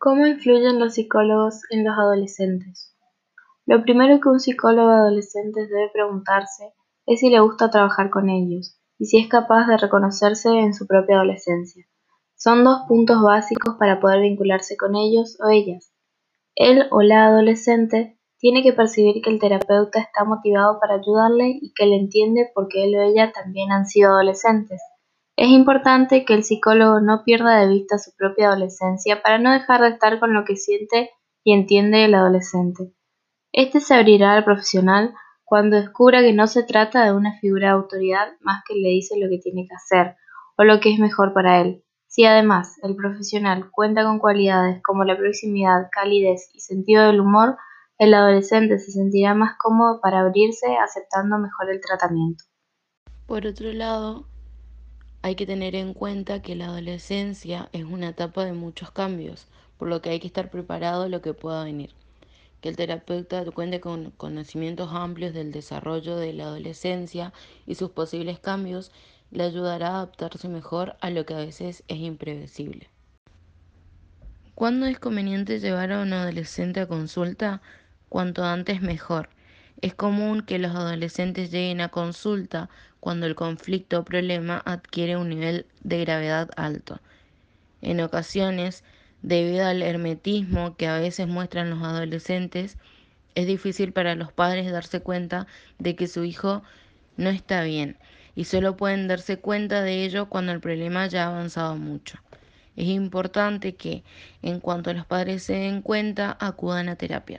¿Cómo influyen los psicólogos en los adolescentes? Lo primero que un psicólogo adolescente debe preguntarse es si le gusta trabajar con ellos y si es capaz de reconocerse en su propia adolescencia. Son dos puntos básicos para poder vincularse con ellos o ellas. Él o la adolescente tiene que percibir que el terapeuta está motivado para ayudarle y que le entiende porque él o ella también han sido adolescentes. Es importante que el psicólogo no pierda de vista su propia adolescencia para no dejar de estar con lo que siente y entiende el adolescente. Este se abrirá al profesional cuando descubra que no se trata de una figura de autoridad más que le dice lo que tiene que hacer o lo que es mejor para él. Si además el profesional cuenta con cualidades como la proximidad, calidez y sentido del humor, el adolescente se sentirá más cómodo para abrirse aceptando mejor el tratamiento. Por otro lado, hay que tener en cuenta que la adolescencia es una etapa de muchos cambios, por lo que hay que estar preparado a lo que pueda venir. Que el terapeuta cuente con conocimientos amplios del desarrollo de la adolescencia y sus posibles cambios le ayudará a adaptarse mejor a lo que a veces es imprevisible. ¿Cuándo es conveniente llevar a un adolescente a consulta? Cuanto antes mejor. Es común que los adolescentes lleguen a consulta cuando el conflicto o problema adquiere un nivel de gravedad alto. En ocasiones, debido al hermetismo que a veces muestran los adolescentes, es difícil para los padres darse cuenta de que su hijo no está bien y solo pueden darse cuenta de ello cuando el problema ya ha avanzado mucho. Es importante que, en cuanto los padres se den cuenta, acudan a terapia.